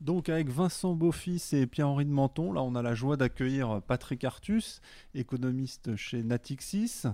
Donc avec Vincent Beaufils et Pierre-Henri de Menton, là on a la joie d'accueillir Patrick Artus, économiste chez Natixis.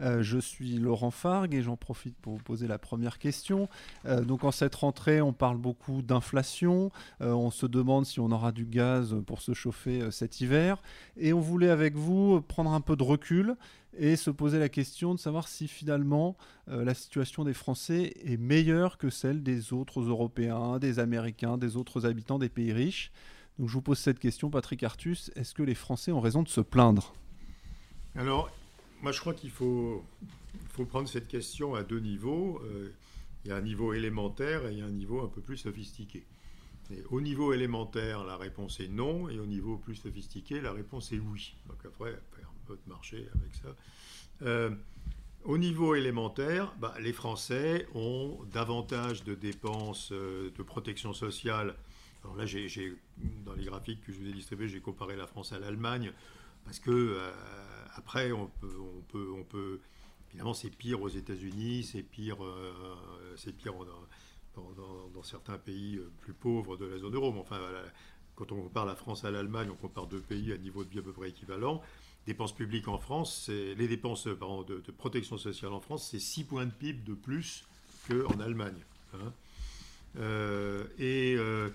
Euh, je suis Laurent Fargue et j'en profite pour vous poser la première question. Euh, donc en cette rentrée, on parle beaucoup d'inflation, euh, on se demande si on aura du gaz pour se chauffer cet hiver et on voulait avec vous prendre un peu de recul et se poser la question de savoir si finalement euh, la situation des Français est meilleure que celle des autres Européens, des Américains, des autres habitants des pays riches. Donc je vous pose cette question, Patrick Artus, est-ce que les Français ont raison de se plaindre? Alors, moi je crois qu'il faut, prendre cette question à deux niveaux. Euh, il y a un niveau élémentaire et il y a un niveau un peu plus sophistiqué. Au niveau élémentaire, la réponse est non, et au niveau plus sophistiqué, la réponse est oui. Donc après, peu de marché avec ça. Euh, au niveau élémentaire, bah, les Français ont davantage de dépenses euh, de protection sociale. Alors là, j'ai, dans les graphiques que je vous ai distribués, j'ai comparé la France à l'Allemagne, parce que euh, après, on peut, on peut, on peut, évidemment, c'est pire aux États-Unis, c'est pire, c'est pire dans, certains pays plus pauvres de la zone euro. Mais enfin, quand on compare la France à l'Allemagne, on compare deux pays à niveau de vie à peu près équivalent dépenses publiques en France, les dépenses de, protection sociale en France, c'est 6 points de PIB de plus qu'en Allemagne. Hein. Euh, et euh,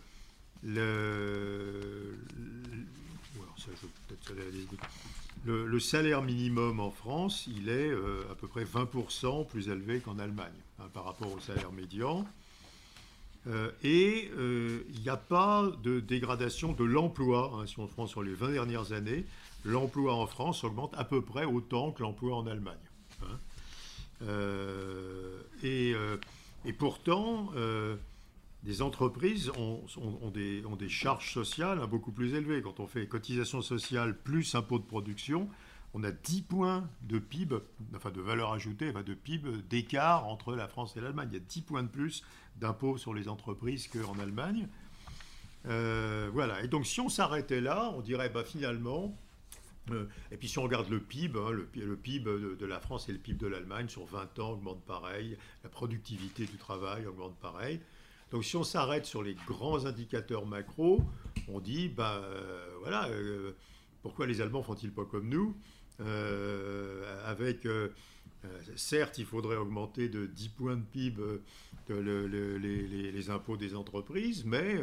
le, salaire minimum en France, il est euh, à peu près 20% plus élevé qu'en Allemagne hein, par rapport au salaire médian. Et il n'y a pas de dégradation de l'emploi, hein, si on prend sur les 20 dernières années l'emploi en France augmente à peu près autant que l'emploi en Allemagne. Hein. Euh, euh, et, pourtant, euh, des entreprises ont, des, charges sociales beaucoup plus élevées. Quand on fait cotisation sociale plus impôt de production, on a 10 points de PIB, enfin de valeur ajoutée, de PIB d'écart entre la France et l'Allemagne. Il y a 10 points de plus d'impôts sur les entreprises qu'en Allemagne. voilà. Et donc, si on s'arrêtait là, on dirait bah, finalement, euh, et puis si on regarde le PIB, hein, le, PIB de, la France et le PIB de l'Allemagne sur 20 ans augmentent pareil, la productivité du travail augmente pareil. Donc si on s'arrête sur les grands indicateurs macro, on dit, ben voilà, euh, pourquoi les Allemands font-ils pas comme nous? Avec, certes, il faudrait augmenter de 10 points de PIB les, impôts des entreprises, mais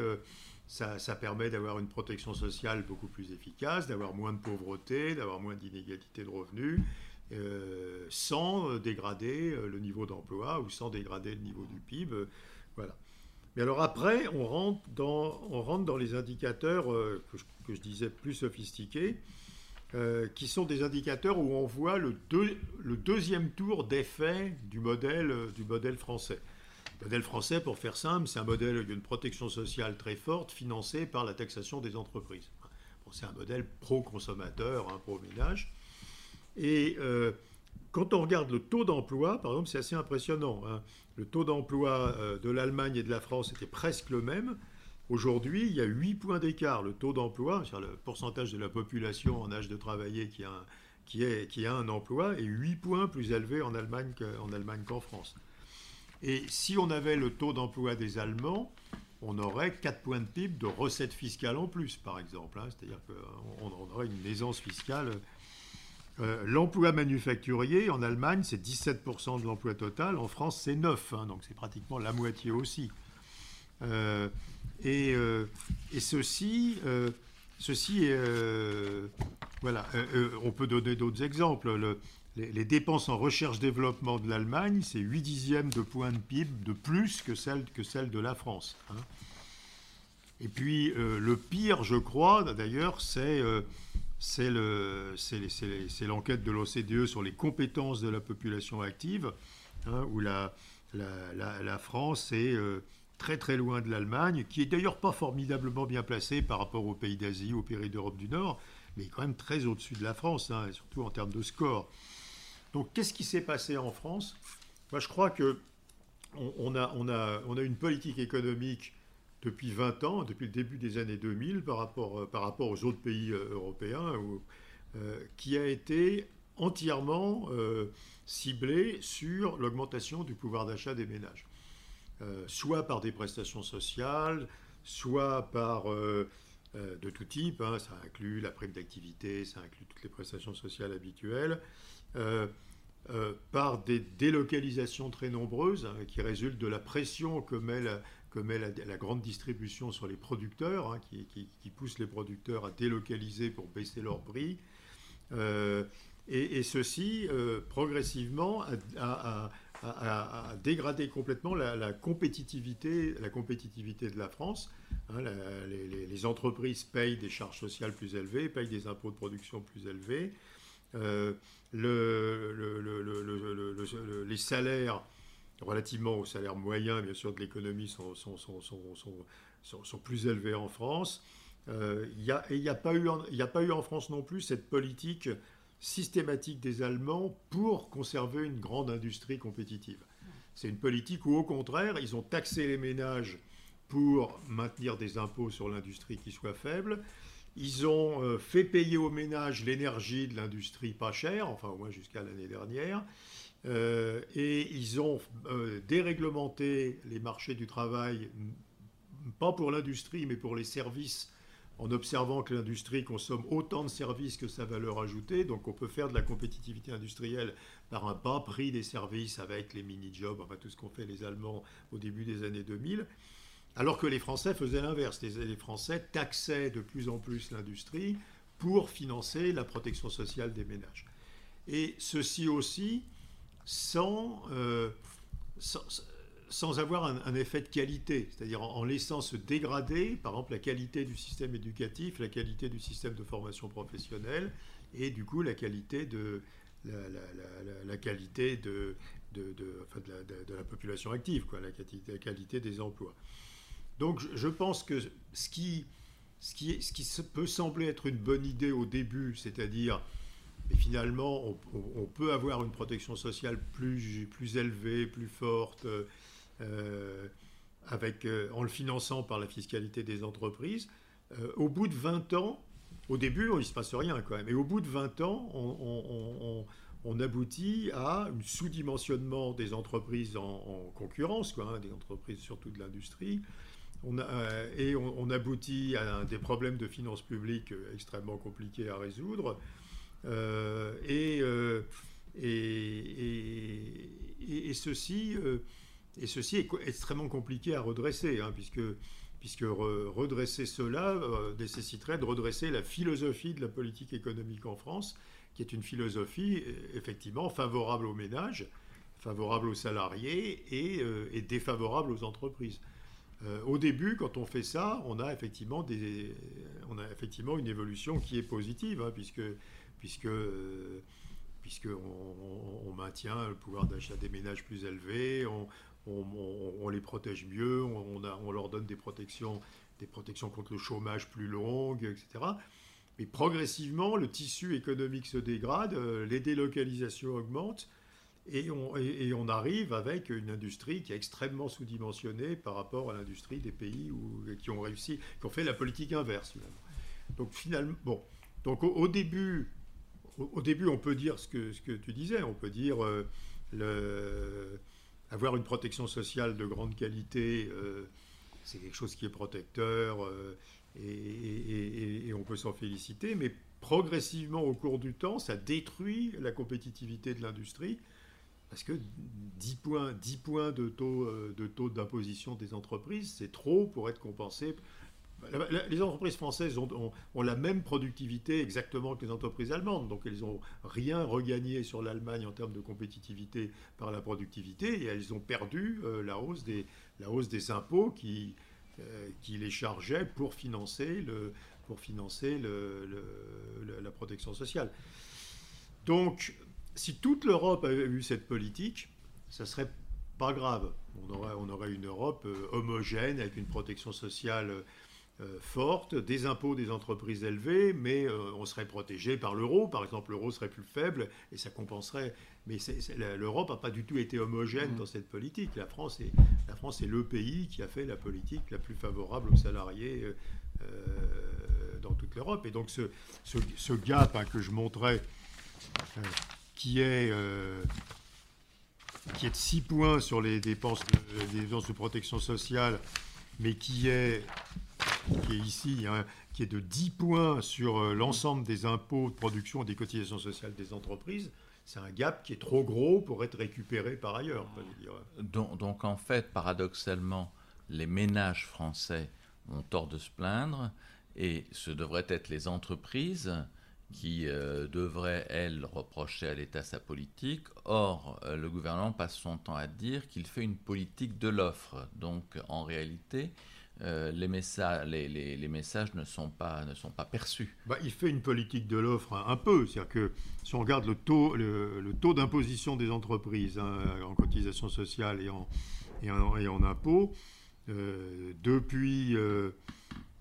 ça, permet d'avoir une protection sociale beaucoup plus efficace, d'avoir moins de pauvreté, d'avoir moins d'inégalité de revenus, euh, sans dégrader euh, le niveau d'emploi ou sans dégrader le niveau du PIB. voilà. Mais alors après, on rentre dans, les indicateurs euh, que, je, disais plus sophistiqués, qui sont des indicateurs où on voit le, deuxième tour d'effet du modèle, du modèle français. Le modèle français, pour faire simple, c'est un modèle d'une protection sociale très forte financée par la taxation des entreprises. c'est un modèle pro-consommateur, hein, pro-ménage. Et euh, quand on regarde le taux d'emploi, par exemple, c'est assez impressionnant. Hein. Le taux d'emploi euh, de l'Allemagne et de la France était presque le même. Aujourd'hui, il y a 8 points d'écart. Le taux d'emploi, c'est-à-dire le pourcentage de la population en âge de travailler qui a qui, est, qui a un emploi, est 8 points plus élevé en Allemagne qu'en France. Et si on avait le taux d'emploi des Allemands, on aurait 4 points de PIB de recettes fiscales en plus, par exemple. Hein. C'est-à-dire qu'on aurait une aisance fiscale. Euh, l'emploi manufacturier en Allemagne, c'est 17% de l'emploi total. En France, c'est 9%. Hein, donc c'est pratiquement la moitié aussi. Euh, et, euh, et, ceci, ceci voilà, on peut donner d'autres exemples. Le, les, dépenses en recherche-développement de l'Allemagne, c'est 8 dixièmes de points de PIB de plus que celles que de la France. Hein. Et puis euh, le pire, je crois, d'ailleurs, c'est euh, l'enquête de l'OCDE sur les compétences de la population active, hein, où la, France est euh, très très loin de l'Allemagne, qui est d'ailleurs pas formidablement bien placée par rapport aux pays d'Asie, aux pays d'Europe du Nord, mais quand même très au-dessus de la France, hein, surtout en termes de score. Donc, qu'est-ce qui s'est passé en France? Moi, je crois que on, a, on, a, on a une politique économique depuis 20 ans, depuis le début des années 2000, par rapport, euh, par rapport aux autres pays euh, européens, euh, qui a été entièrement ciblée sur l'augmentation du pouvoir d'achat des ménages. Soit par des prestations sociales, soit par de tout type, hein, ça inclut la prime d'activité, ça inclut toutes les prestations sociales habituelles, par des délocalisations très nombreuses hein, qui résultent de la pression que met la, grande distribution sur les producteurs, hein, qui, pousse les producteurs à délocaliser pour baisser leurs prix. Euh, et, ceci, euh, progressivement, a, dégradé complètement la, compétitivité, la compétitivité de la France. Hein, les, entreprises payent des charges sociales plus élevées, payent des impôts de production plus élevés. Les salaires relativement au salaire moyen, bien sûr, de l'économie sont, plus élevés en France. Euh, il n'y a, a, a pas eu en France non plus cette politique systématique des Allemands pour conserver une grande industrie compétitive. C'est une politique où, au contraire, ils ont taxé les ménages pour maintenir des impôts sur l'industrie qui soient faibles. Ils ont euh, fait payer aux ménages l'énergie de l'industrie pas chère, enfin au moins jusqu'à l'année dernière. Euh, et ils ont euh, déréglementé les marchés du travail, pas pour l'industrie, mais pour les services, en observant que l'industrie consomme autant de services que sa valeur ajoutée. Donc on peut faire de la compétitivité industrielle par un bas prix des services avec les mini-jobs, enfin tout ce qu'ont fait les Allemands au début des années 2000. Alors que les Français faisaient l'inverse. Les Français taxaient de plus en plus l'industrie pour financer la protection sociale des ménages. Et ceci aussi euh, sans, sans, avoir un, effet de qualité, c'est-à-dire en, laissant se dégrader, par exemple, la qualité du système éducatif, la qualité du système de formation professionnelle, et du coup la qualité de la, qualité de, de, de, la, population active, quoi, la, la qualité des emplois. Donc je, pense que ce qui, ce, qui, ce qui peut sembler être une bonne idée au début, c'est-à-dire mais finalement, on, peut avoir une protection sociale plus, plus élevée, plus forte, euh, avec, euh, en le finançant par la fiscalité des entreprises. Euh, au bout de 20 ans, au début, il ne se passe rien quand même, et au bout de 20 ans, on, aboutit à un sous-dimensionnement des entreprises en, concurrence, quoi, hein, des entreprises surtout de l'industrie. Et on, aboutit à des problèmes de finances publiques extrêmement compliqués à résoudre. Euh, euh, et, ceci, euh, et ceci est extrêmement compliqué à redresser, hein, puisque puisque redresser cela nécessiterait de redresser la philosophie de la politique économique en France, qui est une philosophie effectivement favorable aux ménages, favorable aux salariés et, défavorable aux entreprises. au début, quand on fait ça, on a effectivement, des, on a effectivement une évolution qui est positive, hein, puisque puisque puisqu'on on, maintient le pouvoir d'achat des ménages plus élevé, on, les protège mieux, on, leur donne des protections, des protections contre le chômage plus longues, etc. Mais progressivement, le tissu économique se dégrade, euh, les délocalisations augmentent, et on, on, arrive avec une industrie qui est extrêmement sous-dimensionnée par rapport à l'industrie des pays qui ont réussi, qui ont fait la politique inverse. Donc finalement, bon, donc au début, au, début, on peut dire ce que, ce que tu disais, on peut dire euh, le, avoir une protection sociale de grande qualité, euh, c'est quelque chose qui est protecteur euh, et, on peut s'en féliciter, mais progressivement au cours du temps, ça détruit la compétitivité de l'industrie. Parce que 10 points, 10 points taux de taux d'imposition des entreprises, c'est trop pour être compensé les entreprises françaises ont, la même productivité exactement que les entreprises allemandes, donc elles n'ont rien regagné sur l'Allemagne en termes de compétitivité par la productivité, et elles ont perdu euh, la, hausse des, impôts qui, euh, les chargeaient pour financer, la protection sociale. Donc, si toute l'Europe avait eu cette politique, ça serait pas grave. On aurait, une Europe euh, homogène avec une protection sociale forte, des impôts des entreprises élevés, mais euh, on serait protégé par l'euro. Par exemple, l'euro serait plus faible et ça compenserait. Mais l'Europe n'a pas du tout été homogène mmh. dans cette politique. La France, est, la France est le pays qui a fait la politique la plus favorable aux salariés euh, dans toute l'Europe. Et donc ce, ce, gap hein, que je montrais, qui est qui est de 6 points sur les dépenses de, les dépenses de protection sociale mais qui est, qui est ici, qui est de 10 points sur euh, l'ensemble des impôts de production et des cotisations sociales des entreprises, c'est un gap qui est trop gros pour être récupéré par ailleurs. Donc, en fait, paradoxalement, les ménages français ont tort de se plaindre et ce devraient être les entreprises qui euh, devraient, elles, reprocher à l'État sa politique. Or, euh, le gouvernement passe son temps à dire qu'il fait une politique de l'offre. Donc, en réalité, euh, les, messages, ne sont pas, perçus. Bah, il fait une politique de l'offre un, peu. C'est-à-dire que si on regarde le taux, d'imposition des entreprises hein, en cotisation sociale et en, et impôts, depuis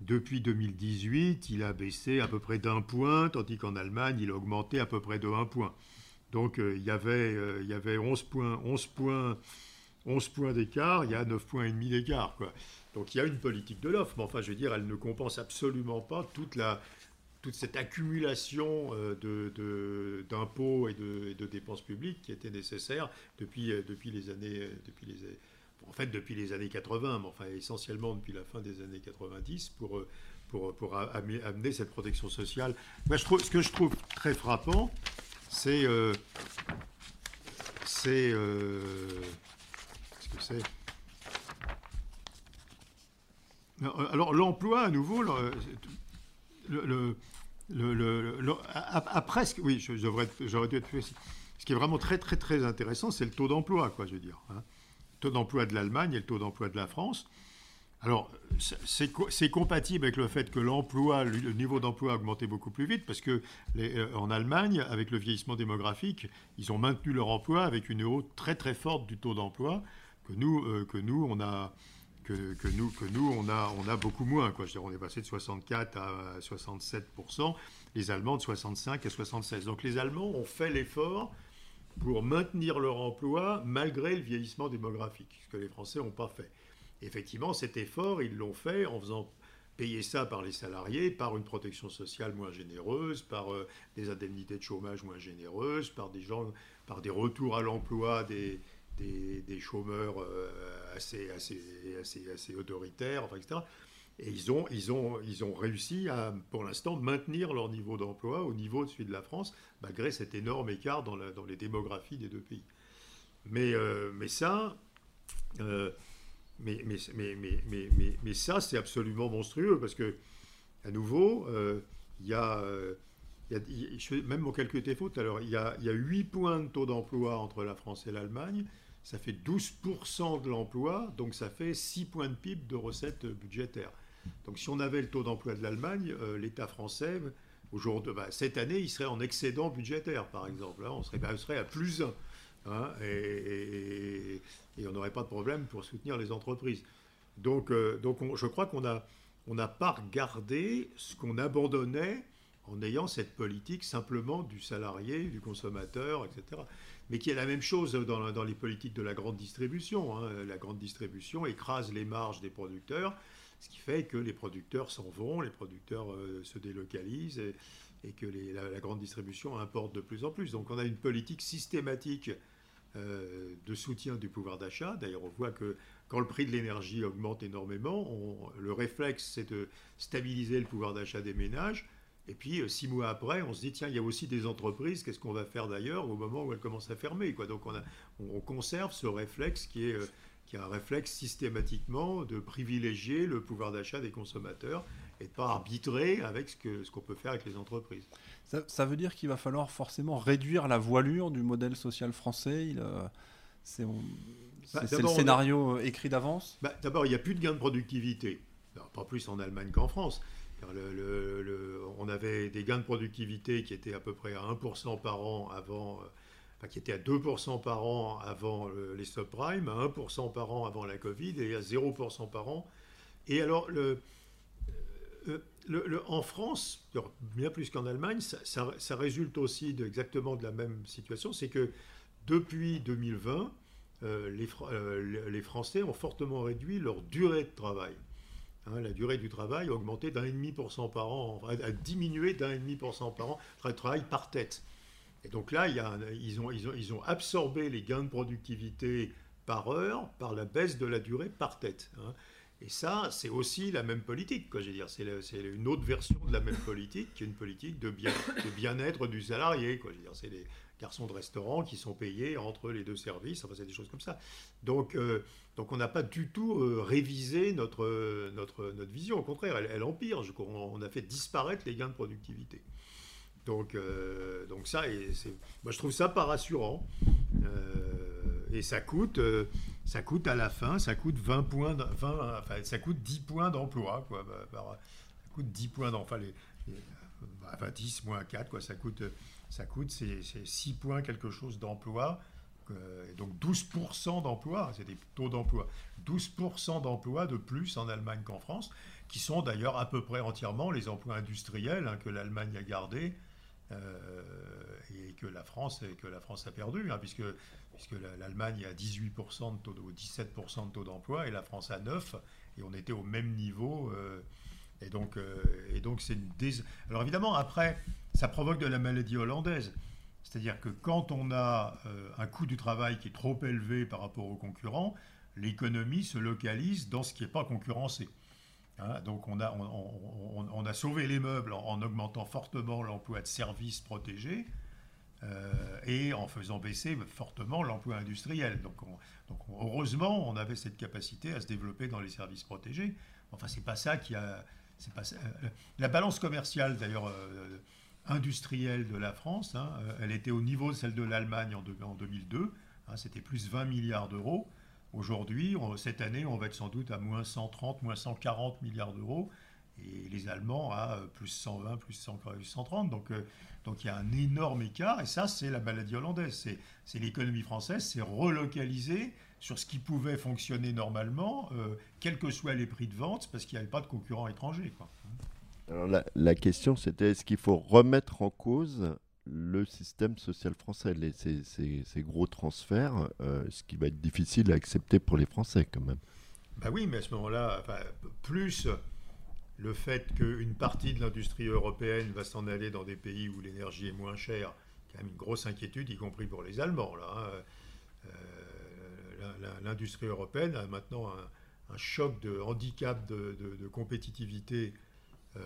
depuis 2018, il a baissé à peu près d'un point, tandis qu'en Allemagne, il a augmenté à peu près de 1 point. Donc euh, il, y avait, euh, il y avait 11 points, 11 points, 11 points d'écart, il y a 9 points et demi d'écart. Donc il y a une politique de l'offre, mais enfin je veux dire, elle ne compense absolument pas toute, la, toute cette accumulation euh, d'impôts et, de, de, dépenses publiques qui était nécessaire depuis, depuis les années... Depuis les, en fait depuis les années 80, mais enfin essentiellement depuis la fin des années 90 pour, euh, pour, pour amener cette protection sociale. Moi, je trouve, ce que je trouve très frappant, c'est... Euh, c'est... Euh, c'est alors l'emploi, à nouveau, le, le, le, être précis. Ce qui est vraiment très très très intéressant, c'est le taux d'emploi, quoi, je veux dire. Hein taux d'emploi de l'Allemagne et le taux d'emploi de la France. Alors, c'est compatible avec le fait que l'emploi, le niveau d'emploi a augmenté beaucoup plus vite, parce que euh, en Allemagne, avec le vieillissement démographique, ils ont maintenu leur emploi avec une hausse très très forte du taux d'emploi que nous, euh, que nous, on a, que, nous, que nous, on a, on a beaucoup moins. Quoi. Je on est passé de 64 à 67 les Allemands de 65 à 76. Donc les Allemands ont fait l'effort pour maintenir leur emploi malgré le vieillissement démographique, ce que les Français n'ont pas fait. Effectivement, cet effort, ils l'ont fait en faisant payer ça par les salariés, par une protection sociale moins généreuse, par euh, des indemnités de chômage moins généreuses, par des, gens, par des retours à l'emploi des, des, chômeurs euh, assez, assez, assez, assez autoritaires, etc. Et ils ont, ils ont, ils ont réussi à, pour l'instant, maintenir leur niveau d'emploi au niveau de celui de la France, malgré cet énorme écart dans, dans les démographies des deux pays. Mais, euh, mais ça, euh, mais, mais, mais, ça, c'est absolument monstrueux, parce que, à nouveau, euh, il y a... Même mon calcul était faux tout à l'heure. Il, y a, y a 8 points de taux d'emploi entre la France et l'Allemagne. Ça fait 12% de l'emploi, donc ça fait 6 points de PIB de recettes budgétaires. Donc si on avait le taux d'emploi de l'Allemagne, euh, l'État français, aujourd'hui, bah, cette année, il serait en excédent budgétaire, par exemple. Hein. on, serait, bah, à plus 1. Hein, et, on n'aurait pas de problème pour soutenir les entreprises. Donc, euh, donc je crois qu'on n'a on pas regardé ce qu'on abandonnait en ayant cette politique simplement du salarié, du consommateur, etc. Mais qui est la même chose dans, les politiques de la grande distribution. Hein. La grande distribution écrase les marges des producteurs ce qui fait que les producteurs s'en vont, les producteurs euh, se délocalisent et, que la, grande distribution importe de plus en plus. Donc on a une politique systématique euh, de soutien du pouvoir d'achat. D'ailleurs, on voit que quand le prix de l'énergie augmente énormément, le réflexe, c'est de stabiliser le pouvoir d'achat des ménages. Et puis, euh, six mois après, on se dit, tiens, il y a aussi des entreprises, qu'est-ce qu'on va faire d'ailleurs au moment où elles commencent à fermer quoi. Donc, on, a, on, conserve ce réflexe qui est qui a un réflexe systématiquement de privilégier le pouvoir d'achat des consommateurs et de pas arbitrer avec ce qu'on ce qu'on peut faire avec les entreprises. Ça, veut dire qu'il va falloir forcément réduire la voilure du modèle social français il, euh, C'est bah, le scénario écrit d'avance bah, D'abord, il n'y a plus de gains de productivité. pas plus en Allemagne qu'en France. On avait des gains de productivité qui étaient à peu près à 1% par an avant euh, qui était à 2% par an avant les subprimes, à 1% par an avant la Covid et à 0% par an. Et alors, euh, le, en France, bien plus qu'en Allemagne, ça, résulte aussi exactement de la même situation, c'est que depuis 2020, euh, les, euh, les, Français ont fortement réduit leur durée de travail. Hein, la durée du travail a augmenté d'un demi pour cent par an, a diminué d'un demi pour cent par an, travail par tête. Et donc là, ils, ont, absorbé les gains de productivité par heure par la baisse de la durée par tête. Hein. Et ça, c'est aussi la même politique, quoi. Je veux dire, c'est une autre version de la même politique, qui est une politique de bien-être du salarié, quoi. Je veux dire, c'est les garçons de restaurant qui sont payés entre les deux services. Enfin, c'est des choses comme ça. Donc, euh, donc on n'a pas du tout euh, révisé notre, notre, notre vision. Au contraire, elle, empire. Je, on, a fait disparaître les gains de productivité. Donc, euh, donc ça, et moi je trouve ça pas rassurant. et ça coûte, ça coûte à la fin, ça coûte 20 points, 20, enfin, ça coûte 10 points d'emploi, quoi. ça coûte 10 points d'emploi, les, enfin 10 moins 4, quoi. Ça coûte, ça coûte, c'est 6 points quelque chose d'emploi. Donc 12% d'emploi, c'est des taux d'emploi. 12% d'emplois de plus en Allemagne qu'en France, qui sont d'ailleurs à peu près entièrement les emplois industriels hein, que l'Allemagne a gardés euh, et que la France, que la France a perdu, hein, puisque puisque l'Allemagne a 18% de taux, ou 17% de taux d'emploi et la France a 9, et on était au même niveau. Euh, et donc, euh, et donc c'est Alors évidemment, après, ça provoque de la maladie hollandaise. C'est-à-dire que quand on a euh, un coût du travail qui est trop élevé par rapport aux concurrents, l'économie se localise dans ce qui n'est pas concurrencé. Hein, donc on a, on, a sauvé les meubles en, en augmentant fortement l'emploi de services protégés, euh, et en faisant baisser fortement l'emploi industriel. Donc, heureusement, on avait cette capacité à se développer dans les services protégés. Enfin, c'est pas ça qui a. Pas euh, la balance commerciale, d'ailleurs, industrielle de la France, hein, elle était au niveau de celle de l'Allemagne en, 2002. Hein, c'était plus 20 milliards d'euros. Aujourd'hui, cette année, on va être sans doute à moins 130, moins 140 milliards d'euros et les Allemands à plus 120, plus 130. Donc, donc il y a un énorme écart, et ça, c'est la maladie hollandaise. C'est l'économie française, c'est relocaliser sur ce qui pouvait fonctionner normalement, euh, quels que soient les prix de vente, parce qu'il n'y avait pas de concurrents étrangers. Alors la, question, c'était est-ce qu'il faut remettre en cause le système social français, ces, gros transferts, euh, ce qui va être difficile à accepter pour les Français quand même? Ben oui, mais à ce moment-là, plus le fait qu'une partie de l'industrie européenne va s'en aller dans des pays où l'énergie est moins chère, quand même une grosse inquiétude, y compris pour les Allemands. Là, hein. euh, l'industrie européenne a maintenant un, choc de handicap de, compétitivité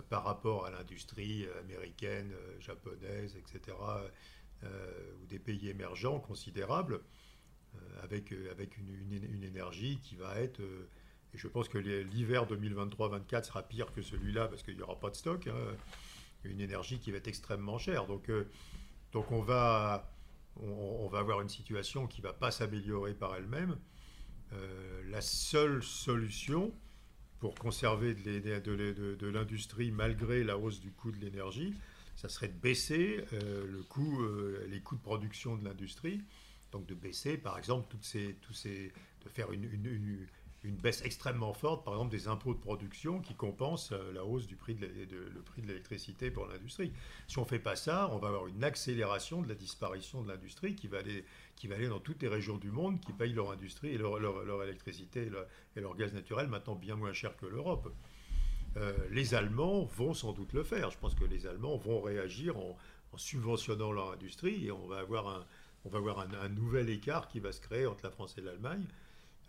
par rapport à l'industrie américaine, euh, japonaise, etc., ou des pays émergents considérables, avec, avec une, énergie qui va être et je pense que l'hiver 2023-24 sera pire que celui-là parce qu'il n'y aura pas de stock. Hein. Une énergie qui va être extrêmement chère. Donc, euh, donc on, va, on, va avoir une situation qui ne va pas s'améliorer par elle-même. Euh, la seule solution pour conserver de, l'industrie malgré la hausse du coût de l'énergie, ça serait de baisser euh, coût, les coûts de production de l'industrie. Donc de baisser, par exemple, toutes ces, de faire une baisse extrêmement forte, par exemple, des impôts de production qui compensent euh, la hausse du prix de, le prix de l'électricité pour l'industrie. Si on ne fait pas ça, on va avoir une accélération de la disparition de l'industrie qui va aller qui va aller dans toutes les régions du monde qui payent leur industrie et leur, leur, électricité et leur, gaz naturel maintenant bien moins cher que l'Europe. Euh, les Allemands vont sans doute le faire. Je pense que les Allemands vont réagir en, subventionnant leur industrie et on va avoir un, on va avoir un, nouvel écart qui va se créer entre la France et l'Allemagne.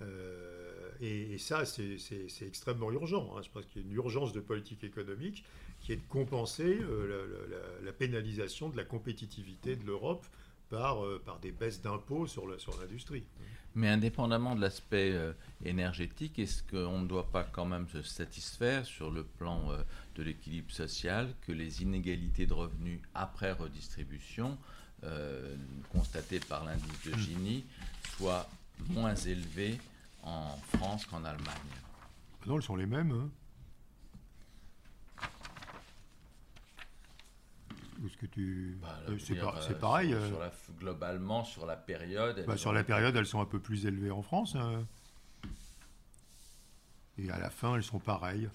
Euh, et, ça, c'est extrêmement urgent. Hein. Je pense qu'il y a une urgence de politique économique qui est de compenser euh, la, pénalisation de la compétitivité de l'Europe par, euh, des baisses d'impôts sur l'industrie. Mais indépendamment de l'aspect énergétique, est-ce qu'on ne doit pas quand même se satisfaire sur le plan de l'équilibre social que les inégalités de revenus après redistribution constatées par l'indice de Gini soient moins élevées en France qu'en Allemagne Non, elles sont les mêmes. Hein. ce que tu. Bah, euh, c'est euh, pareil. Euh. globalement, sur la période. Bah, sur la période, elles sont un peu plus élevées en France. Hein. Et à la fin, elles sont pareilles.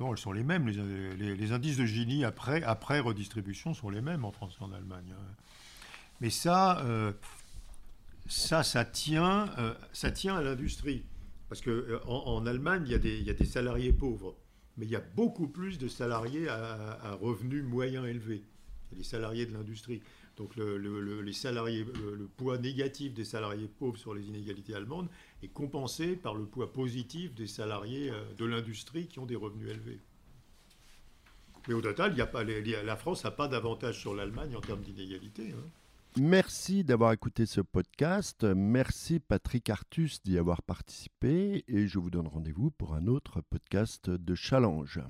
Non, elles sont les mêmes. Les, indices de Gini après, après redistribution sont les mêmes en France qu'en Allemagne. Hein. Mais ça, ça, ça tient, euh, ça tient à l'industrie. Parce qu'en euh, en, Allemagne, il y, a des, y, a des, salariés pauvres, mais il y a beaucoup plus de salariés à, revenus moyens élevés. Il salariés de l'industrie. Donc le, les salariés, le, poids négatif des salariés pauvres sur les inégalités allemandes est compensé par le poids positif des salariés euh, de l'industrie qui ont des revenus élevés. Mais au total, il y a pas, la France n'a pas d'avantage sur l'Allemagne en termes d'inégalité. Hein. Merci d'avoir écouté ce podcast. Merci Patrick Artus d'y avoir participé et je vous donne rendez-vous pour un autre podcast de Challenge.